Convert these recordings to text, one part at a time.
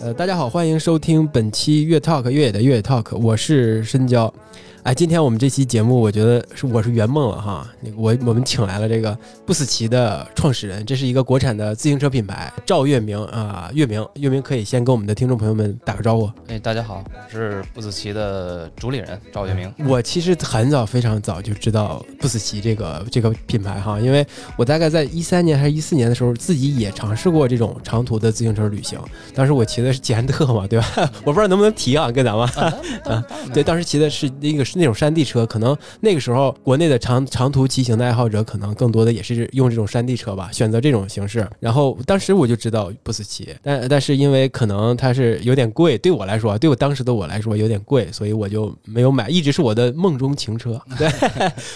呃大家好欢迎收听本期越 talk 越野的越野 talk 我是申娇哎，今天我们这期节目，我觉得是我是圆梦了哈。那个我我们请来了这个不死骑的创始人，这是一个国产的自行车品牌赵月明啊，月明，月明可以先跟我们的听众朋友们打个招呼。哎，大家好，我是不死骑的主理人赵月明。我其实很早非常早就知道不死骑这个这个品牌哈，因为我大概在一三年还是一四年的时候，自己也尝试过这种长途的自行车旅行。当时我骑的是捷安特嘛，对吧？我不知道能不能提啊，跟咱们。啊，对，当时骑的是那个是那种山地车，可能那个时候国内的长长途骑行的爱好者，可能更多的也是用这种山地车吧，选择这种形式。然后当时我就知道不死骑，但但是因为可能它是有点贵，对我来说，对我当时的我来说有点贵，所以我就没有买，一直是我的梦中情车。对，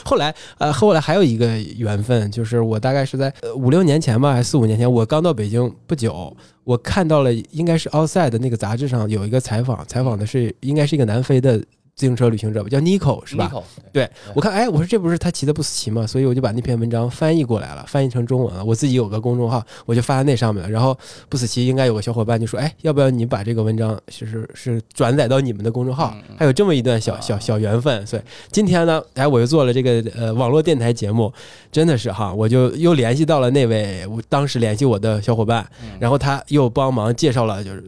后来呃后来还有一个缘分，就是我大概是在呃五六年前吧，还是四五年前，我刚到北京不久。我看到了，应该是《Outside》的那个杂志上有一个采访，采访的是应该是一个南非的自行车旅行者吧，叫 Nico 是吧？Nico，对我看，哎，我说这不是他骑的不死骑吗？所以我就把那篇文章翻译过来了，翻译成中文了。我自己有个公众号，我就发在那上面了。然后不死骑应该有个小伙伴就说，哎，要不要你把这个文章就是是转载到你们的公众号？嗯还有这么一段小小小缘分。所以今天呢，哎，我又做了这个呃网络电台节目，真的是哈，我就又联系到了那位我当时联系我的小伙伴，嗯然后他又帮忙介绍了，就是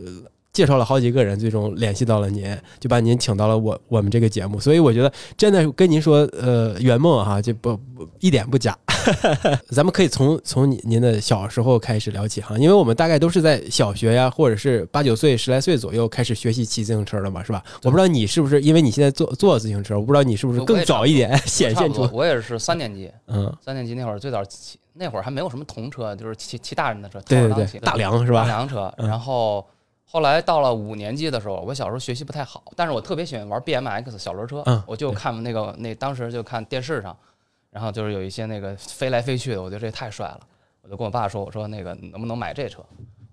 介绍了好几个人，最终联系到了您，就把您请到了我我们这个节目。所以我觉得真的跟您说，呃，圆梦哈，就不不一点不假。咱们可以从从您您的小时候开始聊起哈，因为我们大概都是在小学呀，或者是八九岁、十来岁左右开始学习骑自行车的嘛，是吧？我不知道你是不是，因为你现在坐坐自行车，我不知道你是不是更早一点显现出，差不多我也是三年级，嗯，三年级那会儿最早骑，那会儿还没有什么童车，就是骑骑大人的车，对对对，大梁是吧？大梁车。嗯然后后来到了五年级的时候，我小时候学习不太好，但是我特别喜欢玩 BMX 小轮车，嗯我就看那个那当时就看电视上，然后就是有一些那个飞来飞去的，我觉得这太帅了，我就跟我爸说，我说那个能不能买这车？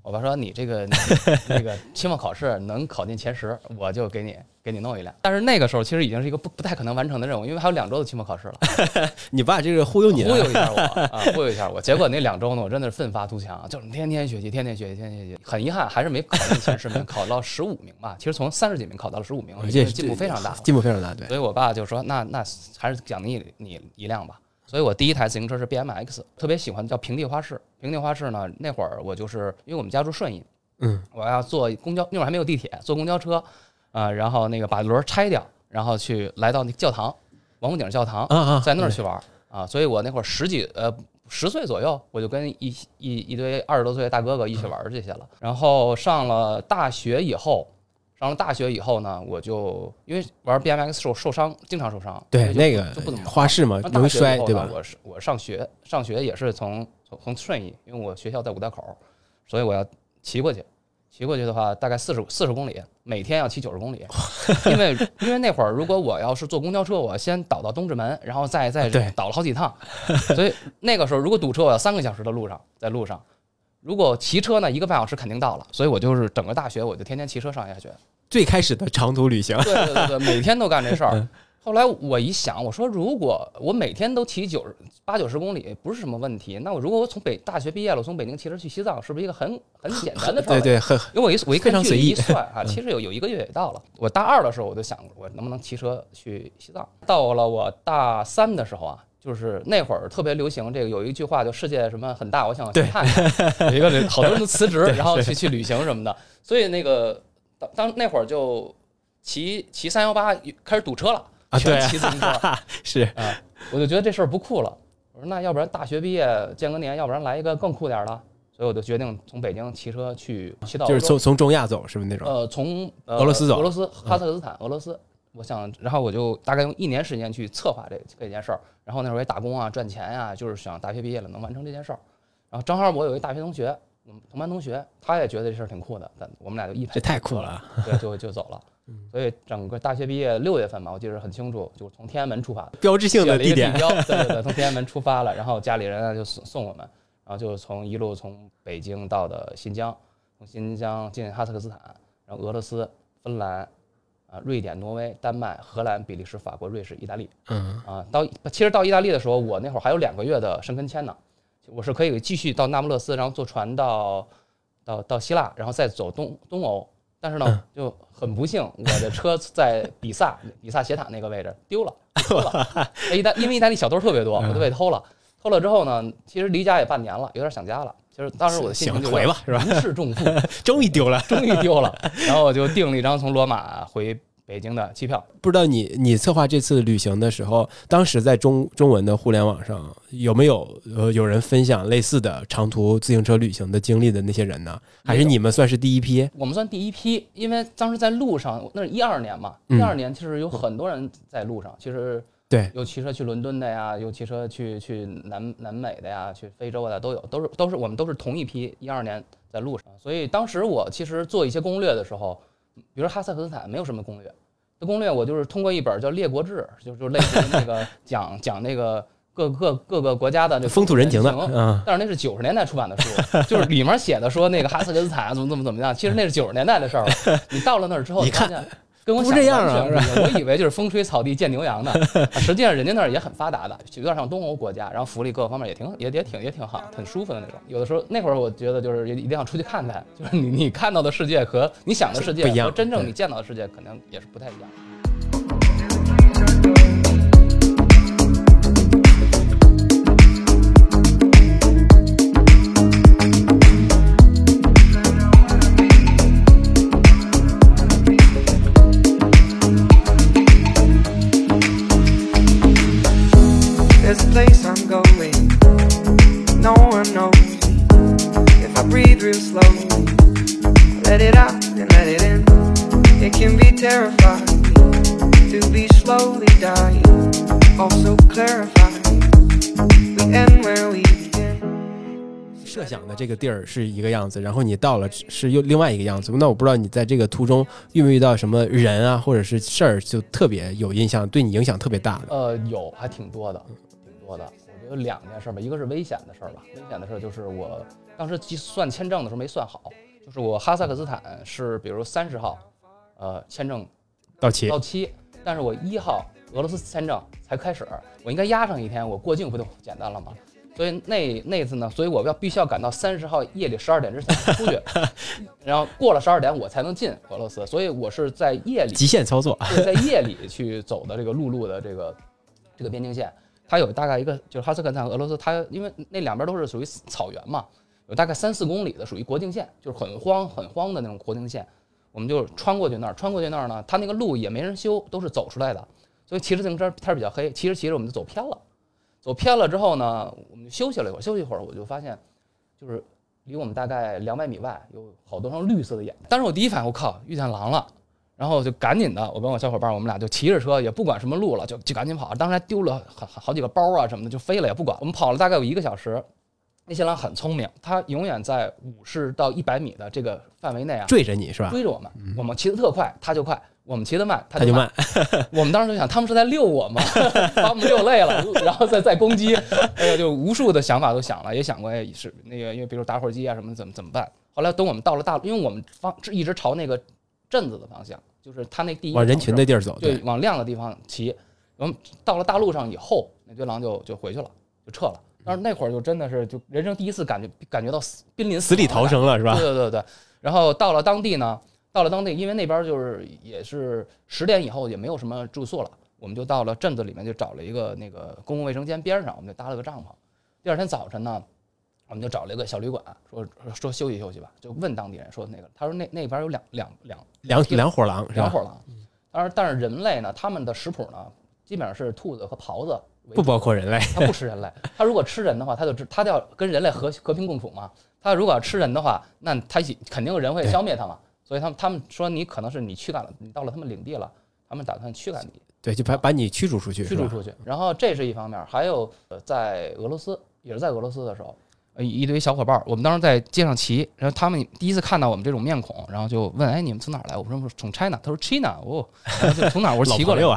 我爸说你这个你 那个期末考试能考进前十，我就给你给你弄一辆。但是那个时候其实已经是一个不不太可能完成的任务，因为还有两周的期末考试了。你爸这是忽悠你了，忽悠一下我啊，忽悠一下我。结果那两周呢，我真的是奋发图强，就是天天学习，天天学习，天天学习。很遗憾，还是没考进前十名，考到十五名吧。其实从三十几名考到了十五名，这进步非常大。进步非常大，对。所以我爸就说：“那那还是奖励你一辆吧。”所以我第一台自行车是 BMX，特别喜欢叫平地花式。平地花式呢，那会儿我就是因为我们家住顺义，嗯，我要坐公交，那会儿还没有地铁，坐公交车，啊、然后那个把轮儿拆掉，然后去来到那个教堂，王府井教堂，在那儿去玩儿啊，所以我那会儿十几呃十岁左右，我就跟一一一堆二十多岁的大哥哥一起玩儿这些了。然后上了大学以后，上了大学以后呢，我就因为玩 BMX 受受伤，经常受伤，对那个就不怎么花式嘛，容易摔，对吧？我是我上学上学也是从从从顺义，因为我学校在五道口，所以我要骑过去。骑过去的话，大概四十四十公里，每天要骑九十公里，因为因为那会儿如果我要是坐公交车，我先倒到东直门，然后再再倒了好几趟，所以那个时候如果堵车，我要三个小时的路上在路上。如果骑车呢，一个半小时肯定到了，所以我就是整个大学我就天天骑车上下学。最开始的长途旅行，对对对对，每天都干这事儿嗯。后来我一想，我说如果我每天都骑九十八九十公里，不是什么问题。那我如果我从北大学毕业了，我从北京骑车去西藏，是不是一个很很简单的 事儿？对。对，很因为我一我一看距离一算 啊，其实有有一个月也到了。我大二的时候我就想，我能不能骑车去西藏？到了我大三的时候啊，就是那会儿特别流行这个有一句话，就世界什么很大，我想去看看。有一个人好多人都辞职，然后去去旅行什么的。所以那个当当那会儿就骑骑三幺八开始堵车了啊对全骑自行车是啊，我就觉得这事儿不酷了。我说那要不然大学毕业见个年，要不然来一个更酷点儿的。所以我就决定从北京骑车去骑到就是从从中亚走，是不是那种？呃，从、呃、俄罗斯走俄罗斯、哈萨克斯坦、俄罗斯。我想，然后我就大概用一年时间去策划这这件事儿。然后那时候也打工啊，赚钱呀、就是想大学毕业了能完成这件事儿。然后正好我有一大学同学，我们同班同学，他也觉得这事儿挺酷的，但我们俩就一拍这太酷了，对，就就走了。所以整个大学毕业六月份嘛，我记得很清楚，就是从天安门出发的，标志性的地点选了一个地。标，对对对，从天安门出发了，然后家里人呢就送送我们，然后就从一路从北京到的新疆，从新疆进哈萨克斯坦，然后俄罗斯、芬兰。啊，瑞典、挪威、丹麦、荷兰、比利时、法国、瑞士、意大利，嗯，啊，到其实到意大利的时候，我那会儿还有两个月的申根签呢，我是可以继续到那不勒斯，然后坐船到到到希腊，然后再走东东欧。但是呢，就很不幸，我的车在比萨比萨斜塔那个位置丢了，丢了。哎意大因为意大利小偷特别多，我就被偷了。偷了之后呢，其实离家也半年了，有点想家了。就是当时我的心情就回吧是吧如释重负，终于丢了。终于丢了。然后我就订了一张从罗马回北京的机票。不知道你你策划这次旅行的时候，当时在中中文的互联网上有没有呃有人分享类似的长途自行车旅行的经历的那些人呢？还是你们算是第一批？我们算第一批，因为当时在路上，那是一二年嘛，嗯一二年其实有很多人在路上，其实对，有骑车去伦敦的呀，有骑车去去南南美的呀，去非洲的都有，都是都是我们都是同一批，一二年在路上，所以当时我其实做一些攻略的时候，比如哈萨克斯坦没有什么攻略，这攻略我就是通过一本叫《列国志》，就就类似于那个 讲讲那个各各各个国家的这风土人情的，嗯，但是那是九十年代出版的书，就是里面写的说那个哈萨克斯坦啊怎么怎么怎么样，其实那是九十年代的事儿了。你到了那儿之后，你看发现跟我想的这样啊完全不一样我以为就是风吹草地见牛羊的，啊实际上人家那儿也很发达的，有点像东欧国家，然后福利各个方面也挺也也挺也挺好，很舒服的那种。有的时候那会儿我觉得就是一定要出去看看，就是你你看到的世界和你想的世界和真正你见到的世界可能也是不太一样。Let it out and let it in. It can be terrifying to be slowly dying. Also clarifying. We end where we begin. 设想的这个地儿是一个样子，然后你到了是又另外一个样子。那我不知道你在这个途中遇没遇到什么人啊，或者是事儿，就特别有印象，对你影响特别大的。呃，有还挺多的，挺多的。我觉得两件事吧，一个是危险的事儿吧，危险的事儿就是我当时计算签证的时候没算好，就是我哈萨克斯坦是比如三十号，呃，签证到期到期，但是我一号俄罗斯签证才开始，我应该压上一天，我过境不就简单了吗？所以那那次呢，所以我要必须要赶到三十号夜里十二点之前出去，然后过了十二点我才能进俄罗斯，所以我是在夜里极限操作，就是在夜里去走的这个陆路的这个这个边境线，它有大概一个就是哈萨克斯坦和俄罗斯，它因为那两边都是属于草原嘛，有大概三四公里的属于国境线，就是很荒很荒的那种国境线，我们就穿过去那儿，穿过去那儿呢，它那个路也没人修，都是走出来的，所以骑着自行车天儿比较黑，骑着骑着我们就走偏了，走偏了之后呢，我们就休息了一会儿，休息一会儿我就发现，就是离我们大概两百米外有好多双绿色的眼睛，当时我第一反应我靠遇见狼了。然后就赶紧的，我跟我小伙伴，我们俩就骑着车，也不管什么路了，就就赶紧跑。当时还丢了好好好几个包啊什么的，就飞了也不管。我们跑了大概有一个小时，那些狼很聪明，它永远在五十到一百米的这个范围内啊追着你是吧？追着我们。我们骑得特快，它就快；我们骑得慢，它他就慢。慢，我们当时就想，他们是在遛我吗？把我们遛累了，然后再再攻击。哎呀，就无数的想法都想了，也想过，哎，是那个，因为比如打火机啊什么的，怎么怎么办？后来等我们到了大，因为我们方一直朝那个镇子的方向，就是他那第一往人群的地儿走，对对，往亮的地方骑。我们到了大路上以后，那堆狼就就回去了，就撤了。但是那会儿就真的是就人生第一次感觉感觉到死濒临死里逃生了是吧？对对对对。然后到了当地呢，到了当地，因为那边就是也是十点以后也没有什么住宿了，我们就到了镇子里面，就找了一个那个公共卫生间边上，我们就搭了个帐篷。第二天早晨呢，我们就找了一个小旅馆，说说休息休息吧，就问当地人说那个，他说那那边有两两两两两伙狼？两伙狼。但是，但是人类呢，他们的食谱呢，基本上是兔子和狍子为不包括人类，它不吃人类，它如果吃人的话，它就知他就要跟人类和和平共处嘛。它如果要吃人的话，那他一肯定人会消灭它嘛。所以他们他们说你可能是你驱赶了，你到了他们领地了，他们打算驱赶你，对，就把把你驱逐出去，驱逐出去。然后这是一方面，还有呃，在俄罗斯也是在俄罗斯的时候，呃一堆小伙伴儿，我们当时在街上骑，然后他们第一次看到我们这种面孔，然后就问：“哎，你们从哪儿来？”我说：“从 China。”他说：“China 哦。”然后就从哪儿？我说：“骑过来的，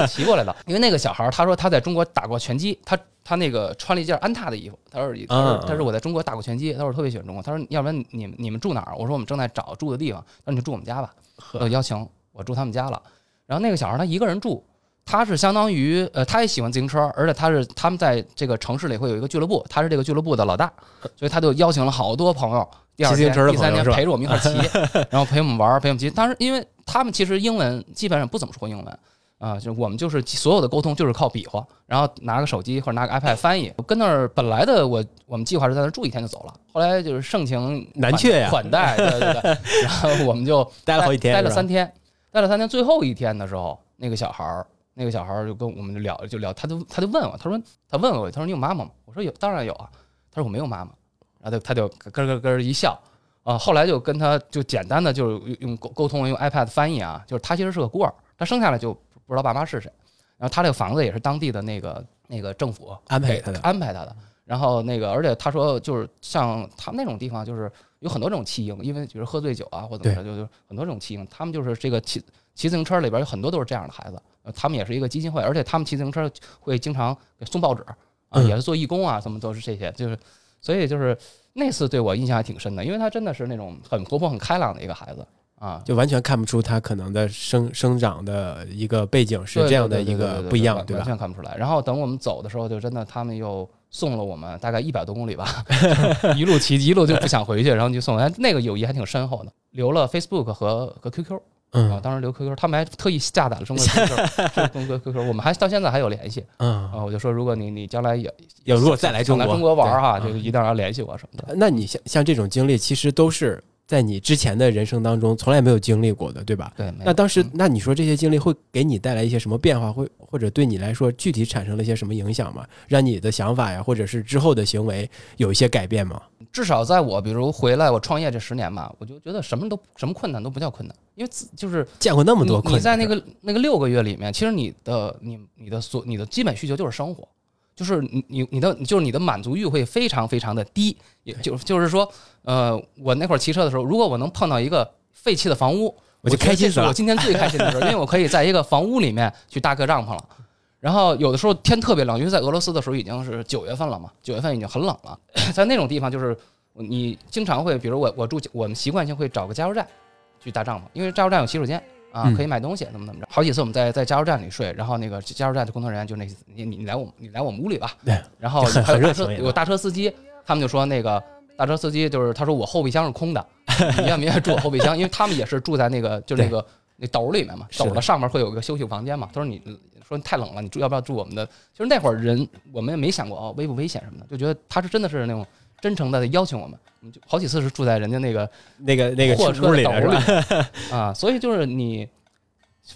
啊，骑过来的。因为那个小孩儿他说他在中国打过拳击，他他那个穿了一件安踏的衣服，他说他说嗯他说我在中国打过拳击，他说我特别喜欢中国，他说要不然你们你们住哪儿？我说我们正在找住的地方，他说你就住我们家吧，呃邀请我住他们家了。然后那个小孩儿他一个人住，他是相当于呃，他也喜欢自行车，而且他是他们在这个城市里会有一个俱乐部，他是这个俱乐部的老大，所以他就邀请了好多朋友。第二天、第三天陪着我们一块儿骑，然后陪我们玩儿，陪我们骑。当时因为他们其实英文基本上不怎么说英文。啊，就我们就是所有的沟通就是靠比划，然后拿个手机或者拿个 iPad 翻译。我跟那儿本来的我我们计划是在那儿住一天就走了，后来就是盛情难却呀款待，对对对，然后我们就待了好几天待了三天，待了三天，最后一天的时候，那个小孩儿，那个小孩儿就跟我们就聊，就聊，他就他就问我，他说他问我，他说你有妈妈吗？我说有，当然有啊。他说我没有妈妈，然后他他就咯咯咯一笑，啊，后来就跟他就简单的就是用用沟沟通，用 iPad 翻译啊，就是他其实是个孤儿，他生下来就不知道爸妈是谁，然后他这个房子也是当地的那个那个政府安排他的安排他的。然后那个，而且他说，就是像他们那种地方，就是有很多这种弃婴，因为比如喝醉酒啊，或者怎么着，就就很多这种弃婴。他们就是这个骑骑自行车里边有很多都是这样的孩子，呃他们也是一个基金会，而且他们骑自行车会经常给送报纸啊，嗯也是做义工啊，什么都是这些，就是所以就是那次对我印象还挺深的，因为他真的是那种很活泼、很开朗的一个孩子啊，就完全看不出他可能的生生长的一个背景是这样的一个不一样，完完对吧？全看不出来。然后等我们走的时候，就真的他们又送了我们大概一百多公里吧，一路骑一路就不想回去，然后就送我们。那个友谊还挺深厚的，留了 Facebook 和和 QQ 啊，嗯当时留 QQ，他们还特意下载了中国 QQ，中国 QQ，我们还到现在还有联系嗯，啊。我就说，如果你你将来也也如果再来中国来中国玩儿哈，对就一定要联系我什么的。那你像像这种经历，其实都是在你之前的人生当中从来没有经历过的，对吧？对，那当时嗯，那你说这些经历会给你带来一些什么变化，会或者对你来说具体产生了一些什么影响吗？让你的想法呀，或者是之后的行为有一些改变吗？至少在我比如回来我创业这十年吧，我就觉得什么都什么困难都不叫困难，因为自就是见过那么多困难，你在那个那个六个月里面，其实你的你你的所你的基本需求就是生活，就是你你你的就是你的满足欲会非常非常的低，也就就是说，呃，我那会儿骑车的时候，如果我能碰到一个废弃的房屋，我就开心死了我今天最开心的时候，因为我可以在一个房屋里面去搭个帐篷了。然后有的时候天特别冷，因为在俄罗斯的时候已经是九月份了嘛，九月份已经很冷了，在那种地方就是你经常会，比如我我住我们习惯性会找个加油站去搭帐篷，因为加油站有洗手间啊嗯，可以买东西，怎么怎么着。好几次我们在在加油站里睡，然后那个加油站的工作人员就那你你你来我们你来我们屋里吧对，然后还有大车有大车司机，他们就说那个大车司机就是他说我后备箱是空的，你愿不愿意住我后备箱？因为他们也是住在那个 就那个那斗里面嘛，斗的上面会有个休息房间嘛。他说你说太冷了，你住要不要住我们的？就是那会儿人我们也没想过哦危不危险什么的，就觉得他是真的是那种真诚的邀请我们，我们就好几次是住在人家那个那个那个货车里了，是吧？里啊，所以就是你，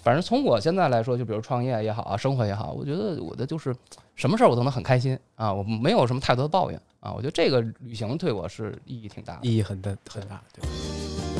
反正从我现在来说，就比如创业也好啊，生活也好，我觉得我的就是什么事儿我都能很开心啊，我没有什么太多的抱怨啊，我觉得这个旅行对我是意义挺大的。意义很大很大，对。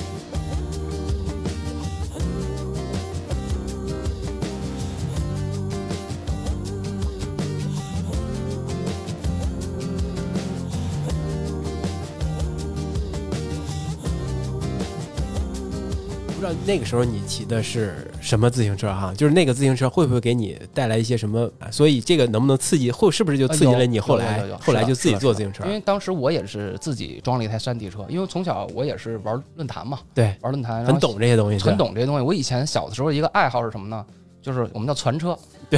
不知道那个时候你骑的是什么自行车哈？就是那个自行车会不会给你带来一些什么？所以这个能不能刺激，会是不是就刺激了你后来后来就自己做自行车因？为当时我也是自己装了一台山地车，因为从小我也是玩论坛嘛，对，玩论坛，很懂这些东西，很懂这些东西。我以前小的时候一个爱好是什么呢？就是我们叫传车，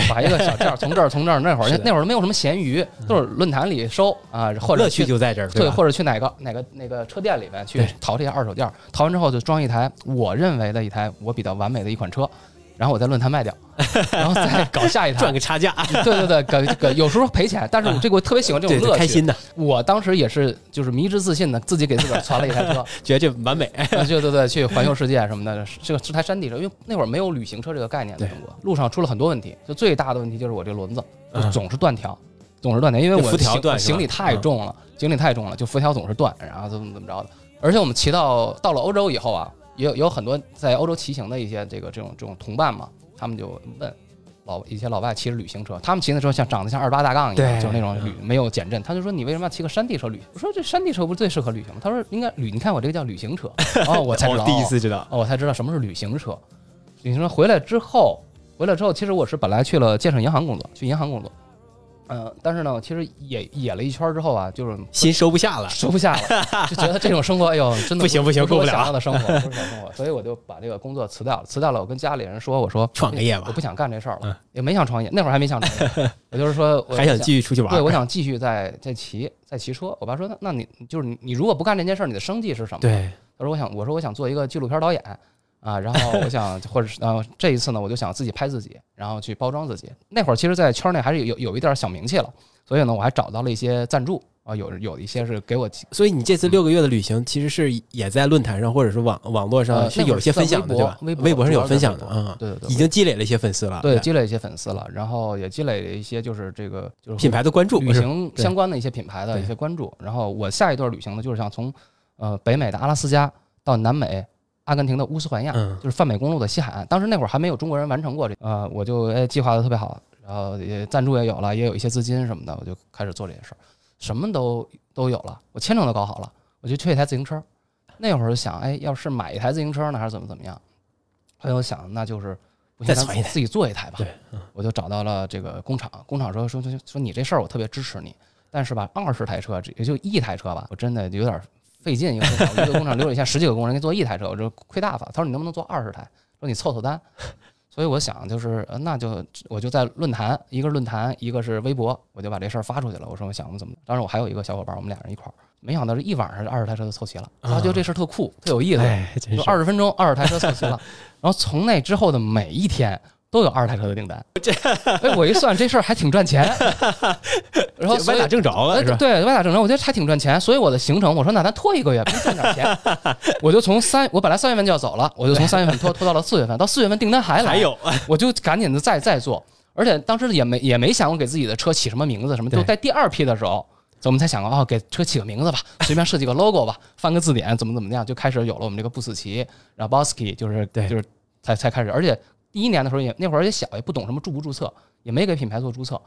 把一个小件儿从这儿 从这儿那会儿那会儿没有什么闲鱼，都是论坛里收啊，或者乐趣去就在这儿，对，或者去哪个哪个那个车店里面去淘这些二手件儿，淘完之后就装一台我认为的一台我比较完美的一款车，然后我在论坛卖掉，然后再搞下一台赚。个差价，对对对，搞搞有时候赔钱，但是我这个我特别喜欢这种，乐趣。开心的，我当时也是就是迷之自信的，自己给自个儿传了一台车，觉得这完美。啊，对对对，去环游世界什么的，这个是台山地车，因为那会儿没有旅行车这个概念，在对中国。路上出了很多问题，就最大的问题就是我这轮子总是断条，总是断条，因为我行李太嗯重了，行李太重了，就辐条总是断，然后怎么怎么着的。而且我们骑到到了欧洲以后啊，也有有很多在欧洲骑行的一些这个这种这种同伴嘛，他们就问老一些老外骑着旅行车，他们骑的车像长得像二八大杠一样，就是那种旅没有减震。他就说你为什么要骑个山地车旅？我说这山地车不是最适合旅行吗？他说应该旅，你看我这个叫旅行车。哦，我才知道，第一次知道，哦，我才知道什么是旅行车。旅行车回来之后，回来之后，其实我是本来去了建设银行工作，去银行工作。嗯，但是呢，其实野野了一圈之后啊，就是心收不下了，收不下了，就觉得这种生活，哎呦，真的不行不行过不了的生活，不是生活，所以我就把这个工作辞掉了。辞掉了，我跟家里人说，我说创个业吧我不想干这事儿嗯了，也没想创业，那会儿还没想创业，我就是说，我还想继续出去玩。对，我想继续再再骑再骑车。我爸说，那那你就是你，你如果不干这件事儿，你的生计是什么？对，他说我想，我说我想做一个纪录片导演啊，然后我想 或者是呃这一次呢，我就想自己拍自己，然后去包装自己。那会儿其实，在圈内还是有有一点小名气了，所以呢，我还找到了一些赞助啊，有有一些是给我所以你这次六个月的旅行，其实是也在论坛上或者是网网络上呃是有一些分享的，对吧？微博微博上有分享的是微博啊，对对对，已经积累了一些粉丝了，对积累一些粉丝了，然后也积累了一些就是这个就是品牌的关注，旅行相关的一些品牌的一些关注。然后我下一段旅行呢，就是想从呃北美的阿拉斯加到南美阿根廷的乌斯怀亚，嗯就是泛美公路的西海岸。当时那会儿还没有中国人完成过这，呃，我就哎计划的特别好，然后也赞助也有了，也有一些资金什么的，我就开始做这件事儿，什么都都有了，我签证都搞好了，我就缺一台自行车。那会儿就想，哎，要是买一台自行车呢，还是怎么怎么样？后来我想，那就是不行，自己做一台吧。对，我就找到了这个工厂，工厂说说说说你这事儿我特别支持你，但是吧，二十台车只也就一台车吧，我真的有点费劲，一个工厂，一个工厂留了下十几个工人给做一台车，我这亏大发。他说你能不能做二十台？说你凑凑单。所以我想就是，呃那就我就在论坛，一个是论坛，一个是微博，我就把这事儿发出去了。我说我想怎么，当时我还有一个小伙伴，我们俩人一块儿，没想到这一晚上二十台车就凑齐了，他觉得这事儿特酷，特有意思。就二十分钟二十台车凑齐了，然后从那之后的每一天都有二十台车的订单。这哎，我一算这事儿还挺赚钱，然后歪打正着哎了，是吧？对，歪打正着，我觉得还挺赚钱，所以我的行程，我说那咱拖一个月，不赚点钱，我就从三，我本来三月份就要走了，我就从三月份拖拖到了四月份，到四月份订单还来，还有，我就赶紧的再再做，而且当时也没也没想过给自己的车起什么名字什么，对就在第二批的时候，我们才想过哦，给车起个名字吧，随便设计个 logo 吧，翻个字典，怎么怎么样，就开始有了我们这个不死棋，然后 Bosky 就是对。就是才才开始，而且第一年的时候也那会儿也小，也不懂什么注不注册，也没给品牌做注册。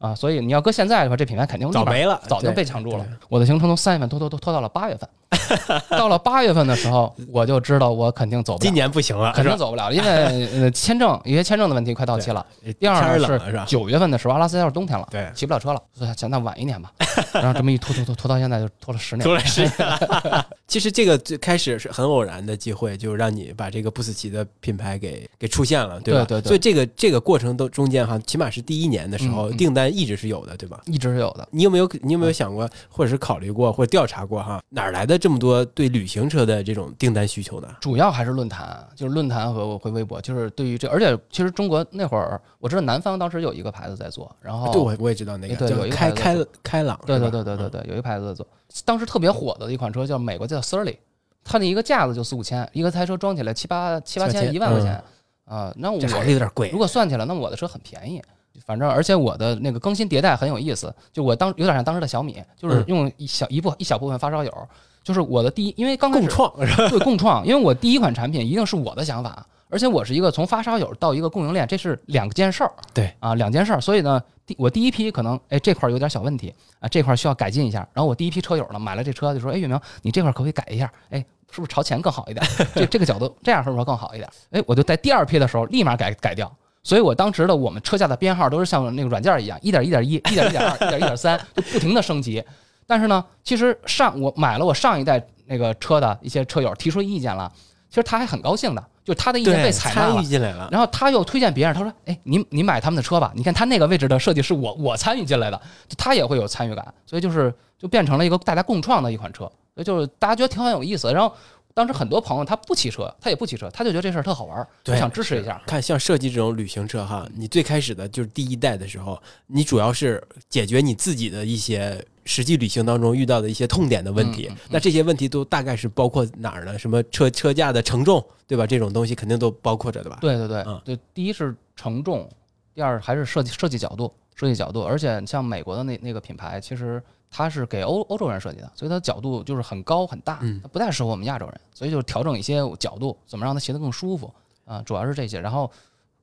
啊，所以你要搁现在的话，这品牌肯定早没了早就被抢注了。我的行程从三月份拖拖拖拖到了八月份，到了八月份的时候，我就知道我肯定走不了今。年不行了，肯？定走不了，因为 呃签证一些签证的问题快到期了。第二呢是吧？九月份的时候，阿拉斯加是冬天了，对骑不了车了，所以想那晚一年吧。然后这么一拖拖拖拖到现在就拖了十年多。了十年了。其实这个最开始是很偶然的机会，就让你把这个布斯奇的品牌给给出现了，对吧？对对对所以这个这个过程都中间哈，起码是第一年的时候，订单一直是有的，对吧？一直是有的，你有没有你有没有想过，或者是考虑过，或者调查过哈，哪儿来的这么多对旅行车的这种订单需求呢？主要还是论坛，就是论坛和回微博，就是对于这，而且其实中国那会儿，我知道南方当时有一个牌子在做，然后对，我我也知道那个对开有一个开开开朗，对对对对对，对，有一个牌子在做，当时特别火的一款车叫美国叫 Surly，它那一个架子就四五千，一个台车装起来七八七八千千一万块钱啊，那我这还是有点贵如。果算起来，那我的车很便宜。反正而且我的那个更新迭代很有意思，就我当有点像当时的小米，就是嗯用一小一部一小部分发烧友，就是我的第一，因为刚开共始创？对共创，因为我第一款产品一定是我的想法，而且我是一个从发烧友到一个供应链，这是两件事儿。对啊，两件事儿。所以呢，第我第一批可能哎这块儿有点小问题啊，这块儿需要改进一下。然后我第一批车友呢买了这车就说，哎，月明，你这块儿可不可以改一下？哎，是不是朝前更好一点？这这个角度这样是不是更好一点？哎，我就在第二批的时候立马改改掉。所以我当时的我们车架的编号都是像那个软件一样，一点一点一、一点一点二、一点一点三，就不停的升级。但是呢，其实上我买了我上一代那个车的一些车友提出意见了，其实他还很高兴的，就他的意见，被采纳了。进来了。然后他又推荐别人，他说：“哎，你你买他们的车吧，你看他那个位置的设计是我我参与进来的，他也会有参与感，所以就是就变成了一个大家共创的一款车，所以就是大家觉得挺很有意思。然后当时很多朋友他不骑车，他也不骑车，他就觉得这事儿特好玩儿，就对想支持一下。看像设计这种旅行车哈，你最开始的就是第一代的时候，你主要是解决你自己的一些实际旅行当中遇到的一些痛点的问题。嗯嗯嗯那这些问题都大概是包括哪儿呢？什么车车架的承重，对吧？这种东西肯定都包括着的吧？对对对嗯对，第一是承重，第二还是设计设计角度，设计角度，而且像美国的那那个品牌，其实它是给欧欧洲人设计的，所以它角度就是很高很大嗯，它不太适合我们亚洲人，所以就调整一些角度，怎么让它骑得更舒服啊，主要是这些。然后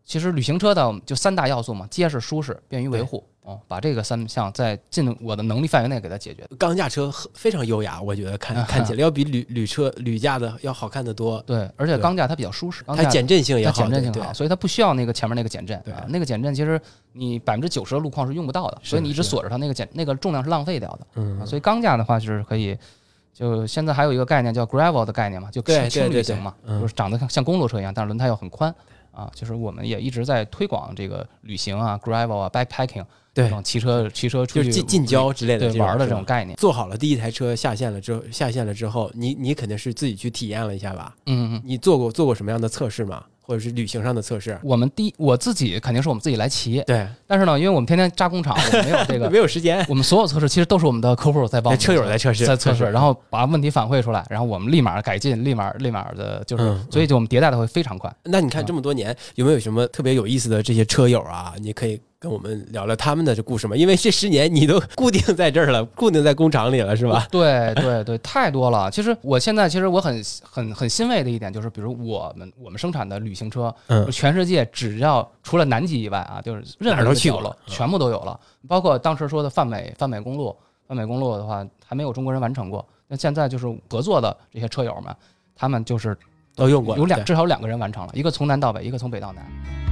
其实旅行车的就三大要素嘛，结实、舒适、便于维护。哦，把这个三项在尽我的能力范围内给它解决。钢架车非常优雅，我觉得看看起 来要比铝铝车铝架的要好看的多。对，而且钢架它比较舒适，它减震性也好，减震性好，所以它不需要那个前面那个减震。对啊，那个减震其实你百分之九十的路况是用不到的，所以你一直锁着它，那个减那个重量是浪费掉的。嗯啊，所以钢架的话就是可以，就现在还有一个概念叫 gravel 的概念嘛，就对轻旅行嘛，就是长得像像公路车一样，但是轮胎又很宽啊。就是我们也一直在推广这个旅行啊，gravel 啊，backpacking 这对，骑车骑车出去就近近郊之类的玩的这种概念。做好了第一台车下线了之后，下线了之后，你你肯定是自己去体验了一下吧？嗯嗯。你做过做过什么样的测试吗？或者是旅行上的测试？我们第一我自己肯定是我们自己来骑，对，但是呢，因为我们天天扎工厂，我们没有这个 没有时间，我们所有测试其实都是我们的客户在帮车友在测试在测试，然后把问题反馈出来，然后我们立马改进，立马立马的就是，嗯所以就我们迭代的会非常快。那你看这么多年，有没有什么特别有意思的这些车友啊？你可以跟我们聊聊他们的这故事吗？因为这十年你都固定在这儿了，固定在工厂里了，是吧？对对对，太多了。其实我现在其实我很很很欣慰的一点就是，比如我们我们生产的旅行车，嗯全世界只要除了南极以外啊，就是任何都去过角落全部都有了，包括当时说的泛美泛美公路，泛美公路的话还没有中国人完成过。那现在就是合作的这些车友们，他们就是都用过，有两至少有两个人完成了，一个从南到北，一个从北到南。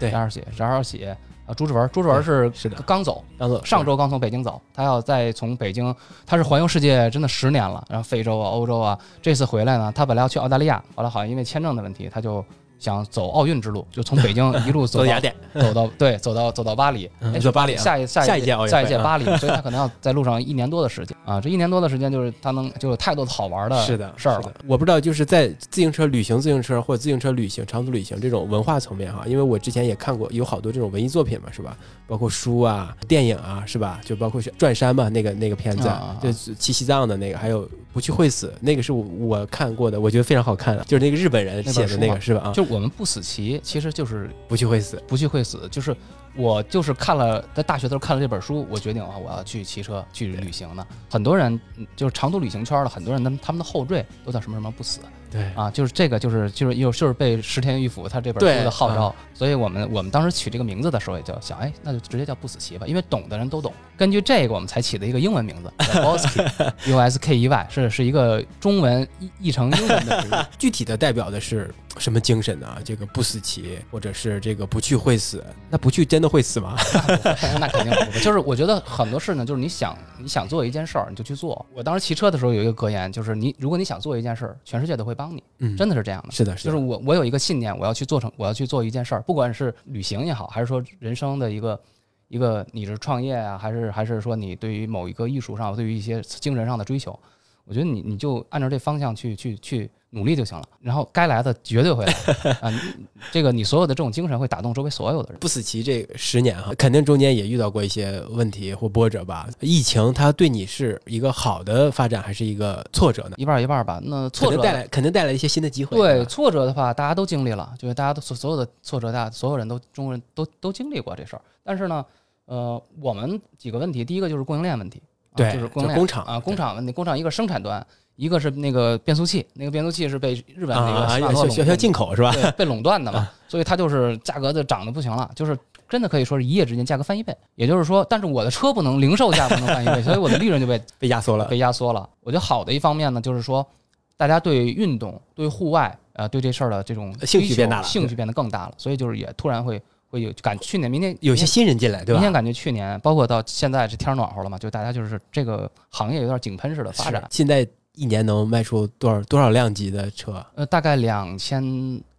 对。翟二喜，翟二喜啊，朱志文，朱志文是是的。刚走，刚走上周刚从北京走，他要再从北京，他是环游世界真的十年了，然后非洲啊、欧洲啊，这次回来呢，他本来要去澳大利亚，后来好像因为签证的问题，他就想走奥运之路，就从北京 一路走到雅典，走到对，走到走到巴黎，走巴黎啊？下一下一届奥运下一届巴黎，所以他 可能要在路上一年多的时间。啊，这一年多的时间就是他能就有太多的好玩的是的事儿了。我不知道，就是在自行车旅行、自行车或者自行车旅行、长途旅行这种文化层面哈，因为我之前也看过有好多这种文艺作品嘛，是吧？包括书啊、电影啊，是吧？就包括是转山嘛，那个那个片子就去西藏的那个，还有不去会死，那个是我我看过的，我觉得非常好看的，就是那个日本人写的那个是吧？啊，就我们不死骑，其实就是不去会死，不去会死，就是我就是看了在大学的时候看了这本书，我决定啊，我要去骑车去旅行的。很多人嗯就是长途旅行圈的很多人，他们他们的后缀都叫什么什么不死对啊，就是这个就是就是又就是被石田玉府他这本书的号召啊，所以我们我们当时取这个名字的时候也就想，哎，那就直接叫不死棋吧，因为懂的人都懂。根据这个，我们才起的一个英文名字叫 Bosky，U S K E Y，是是一个中文译译成英文的。具体的代表的是什么精神呢？这个不死棋，或者是这个不去会死，那不去真的会死吗？那肯定不会。就是我觉得很多事呢，就是你想你想做一件事儿，你就去做。我当时骑车的时候有一个格言，就是你如果你想做一件事儿，全世界都会帮你，嗯，真的是这样的。是的，是的，就是我我有一个信念，我要去做成，我要去做一件事儿，不管是旅行也好，还是说人生的一个一个你是创业啊，还是还是说你对于某一个艺术上，对于一些精神上的追求，我觉得你你就按照这方向去去去努力就行了，然后该来的绝对会来 啊！你这个你所有的这种精神会打动周围所有的人。不死棋这十年哈，肯定中间也遇到过一些问题或波折吧。疫情它对你是一个好的发展，还是一个挫折呢？一半儿一半儿吧，那挫折带来肯定带来一些新的机会。对挫折的话，大家都经历了，就是大家都所所有的挫折，大家所有人都中国人都都经历过这事儿。但是呢，呃，我们几个问题，第一个就是供应链问题，啊对就是供应链就工厂啊，工厂问题，工厂一个生产端，一个是那个变速器，那个变速器是被日本那个需要进口是吧？对被垄断的嘛，所以它就是价格就涨得不行了，就是真的可以说是一夜之间价格翻一倍。也就是说，但是我的车不能零售价不能翻一倍，所以我的利润就被被压缩了。被压缩了。我觉得好的一方面呢，就是说大家对运动、对户外，呃，对这事儿的这种兴趣变大了兴趣变得更大了，所以就是也突然会会有感，去年、明年有些新人进来，对吧？明显感觉去年，包括到现在这天儿暖和了嘛，就大家就是这个行业有点井喷式的发展。现在一年能卖出多少多少辆级的车？呃，大概两千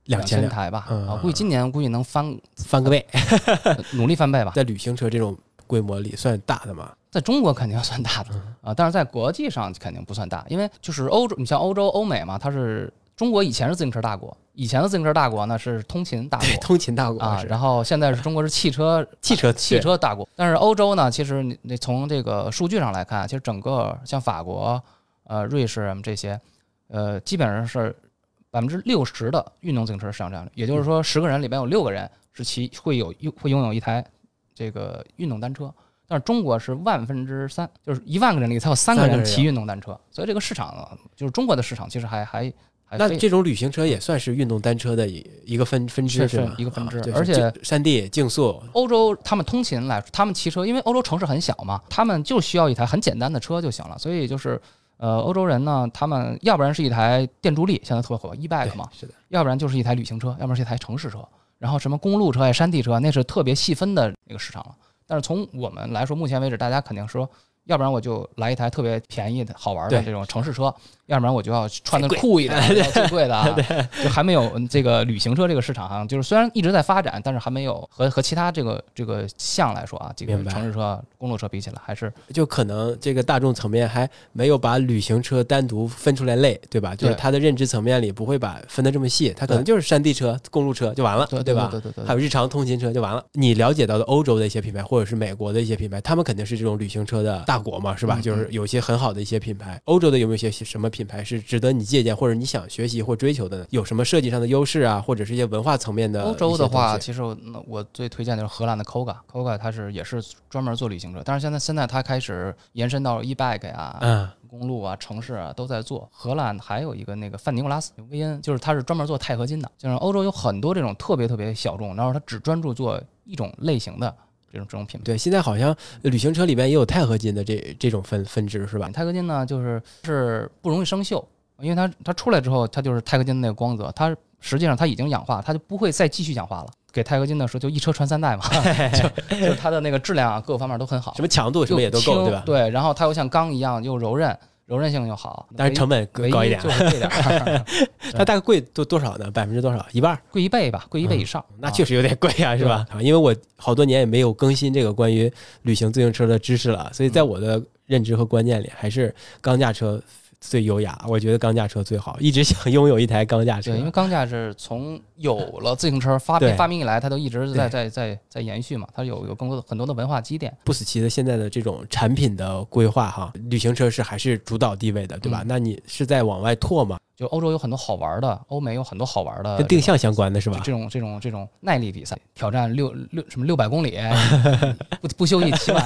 两千台吧，嗯啊，估计今年估计能翻翻个倍。努力翻倍吧。在旅行车这种规模里算大的嘛？在中国肯定算大的嗯啊，但是在国际上肯定不算大，因为就是欧洲，你像欧洲、欧美嘛，它是中国以前是自行车大国，以前的自行车大国呢是通勤大国，通勤大国啊，然后现在是中国是汽车 汽车汽车大国，但是欧洲呢，其实你你从这个数据上来看，其实整个像法国、呃瑞士这些，呃，基本上是百分之六十的运动自行车市场占有率，也就是说，十个人里边有六个人是骑会有拥会拥有一台这个运动单车。但是中国是万分之三，就是一万个人里才有三个人骑运动单车，所以这个市场就是中国的市场，其实还还还那这种旅行车也算是运动单车的一一个分分支是吧？一个分支，啊而且山地竞速，欧洲他们通勤来，他们骑车，因为欧洲城市很小嘛，他们就需要一台很简单的车就行了，所以就是呃，欧洲人呢，他们要不然是一台电助力，现在特别火，e bike 嘛，是的，要不然就是一台旅行车，要不然是一台城市车，然后什么公路车呀、山地车，那是特别细分的那个市场了。但是从我们来说，目前为止，大家肯定说，要不然我就来一台特别便宜的好玩的这种城市车，要不然我就要穿的酷一点，要最贵的啊，就还没有这个旅行车这个市场上，就是虽然一直在发展，但是还没有和和其他这个这个项来说啊，这个城市车、公路车比起来，还是就可能这个大众层面还没有把旅行车单独分出来类，对吧？就是对它的认知层面里不会把分的这么细，他可能就是山地车、公路车就完了，对吧？对对对对还有日常通勤车就完了。你了解到的欧洲的一些品牌，或者是美国的一些品牌，他们肯定是这种旅行车的大国嘛，是吧？嗯就是有一些很好的一些品牌。欧洲的有没有一些什么品牌是值得你借鉴，或者你想学习或追求的呢？有什么设计上的优势啊，或者是一些文化层面的？欧洲的话，，其实我最推荐的是荷兰的 Koga，Koga 它是也是专门做旅行车，但是现在现在它开始延伸到 e bike 呀、嗯，公路啊、城市啊都在做。荷兰还有一个那个范尼古拉斯威恩，就是它是专门做钛合金的。就是欧洲有很多这种特别特别小众，然后它只专注做一种类型的这种这种品牌。对，现在好像旅行车里边也有钛合金的这这种分分支，是吧？钛合金呢，就是是不容易生锈，因为它它出来之后，它就是钛合金的那个光泽，它实际上它已经氧化，它就不会再继续氧化了。给钛合金的时候，就一车传三代嘛，就就是它的那个质量啊，各个方面都很好，什么强度什么也都够，对吧？对，然后它又像钢一样又柔韧，柔韧性又好，但是成本唯高一点就。是贵点儿，它大概贵多多少呢？百分之多少？一半儿？贵一倍吧，贵一倍以上。嗯那啊确实有点贵啊，是吧？啊因为我好多年也没有更新这个关于旅行自行车的知识了，所以在我的认知和观念里，还是钢架车最优雅。我觉得钢架车最好，一直想拥有一台钢架车对，。因为钢架是从有了自行车发明发明以来，它都一直在在在在延续嘛，它有有更多的很多的文化积淀。不死骑的现在的这种产品的规划哈，旅行车是还是主导地位的，对吧？嗯那你是在往外拓吗？就欧洲有很多好玩的，欧美有很多好玩的跟定向相关的是吧？这种这种这种耐力比赛，挑战六六什么六百公里，不不休息骑完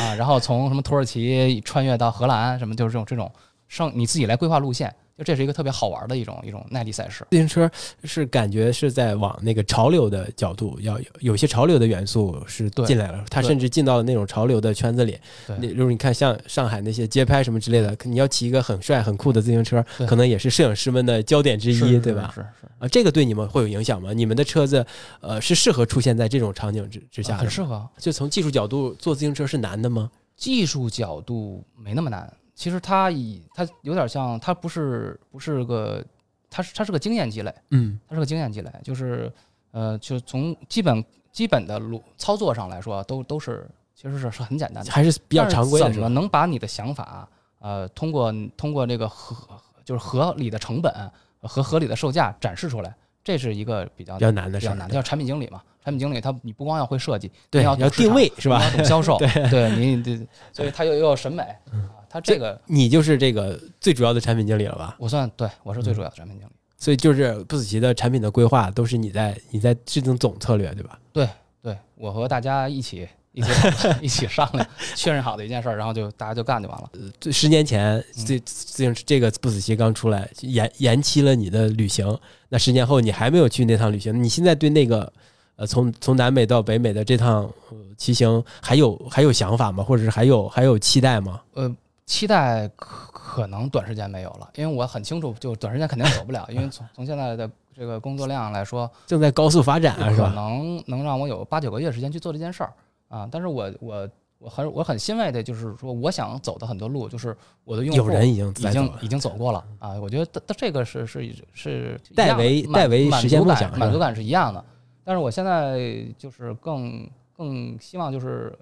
啊，然后从什么土耳其穿越到荷兰，什么就是这种这种上你自己来规划路线，就这是一个特别好玩的一种一种耐力赛事。自行车是感觉是在往那个潮流的角度，要有有些潮流的元素是进来了，它甚至进到了那种潮流的圈子里。对你就是你看像上海那些街拍什么之类的，你要骑一个很帅很酷的自行车，可能也是摄影师们的焦点之一，对吧？是是，啊，这个对你们会有影响吗？你们的车子，呃，是适合出现在这种场景之之下的吗？很适合。就从技术角度做自行车是难的吗？技术角度没那么难，其实它以它有点像，它不是不是个，它是它是个经验积累，嗯，它是个经验积累，就是呃，就从基本基本的路操作上来说，都都是其实是是很简单的，还是比较常规的，怎么能把你的想法呃通过通过这个合就是合理的成本和合理的售价展示出来，这是一个比较比较难的事儿，比较难，叫产品经理嘛。产品经理他你不光要会设计，对，你要定要定位是吧？要懂销售，对你对，所以他又又有审美嗯啊，他这个你就是这个最主要的产品经理了吧？我算对我是最主要的产品经理。所以就是不死骑的产品的规划都是你在你在制定总策略，对吧？对对我和大家一起一起 一起商量确认好的一件事儿，然后就大家就干就完了。这十年前嗯这自行车这个不死骑刚出来，延延期了你的旅行。那十年后你还没有去那趟旅行，你现在对那个呃从从南美到北美的这趟呃骑行还有还有想法吗？或者是还有还有期待吗？呃，期待可可能短时间没有了，因为我很清楚，就短时间肯定走不了，因为从从现在的这个工作量来说，正在高速发展可是吧？能能让我有八九个月时间去做这件事儿啊。但是我我我很我很欣慰的就是说，我想走的很多路，就是我的用户有人已经已经已经走过了啊。我觉得这这个是是是代为满代为实现满足感满足感是一样的。但是我现在就是更更希望就是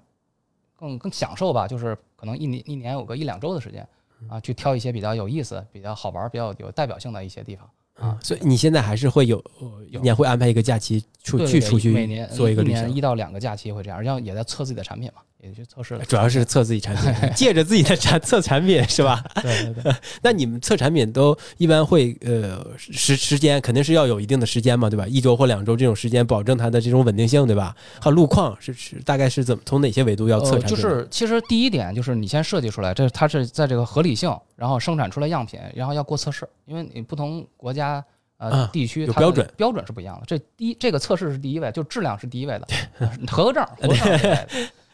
更更享受吧，就是可能一年一年有个一两周的时间啊，去挑一些比较有意思、比较好玩、比较有代表性的一些地方。啊，所以你现在还是会有呃一年会安排一个假期出去出去每年做一个旅行年一到两个假期会这样，然后也在测自己的产品嘛，也去测试了。主要是测自己产品，借着自己的产测产品是吧？对对对，那你们测产品都一般会呃时时间肯定是要有一定的时间嘛，对吧？一周或两周这种时间，保证它的这种稳定性，对吧？还有路况是是大概是怎么从哪些维度要测呃，产品？就是其实第一点就是你先设计出来，这它是在这个合理性，然后生产出来样品，然后要过测试，因为你不同国家。呃啊，地区标准标准是不一样的。这第一，这个测试是第一位，就质量是第一位的，合格证，合格证是第一位的。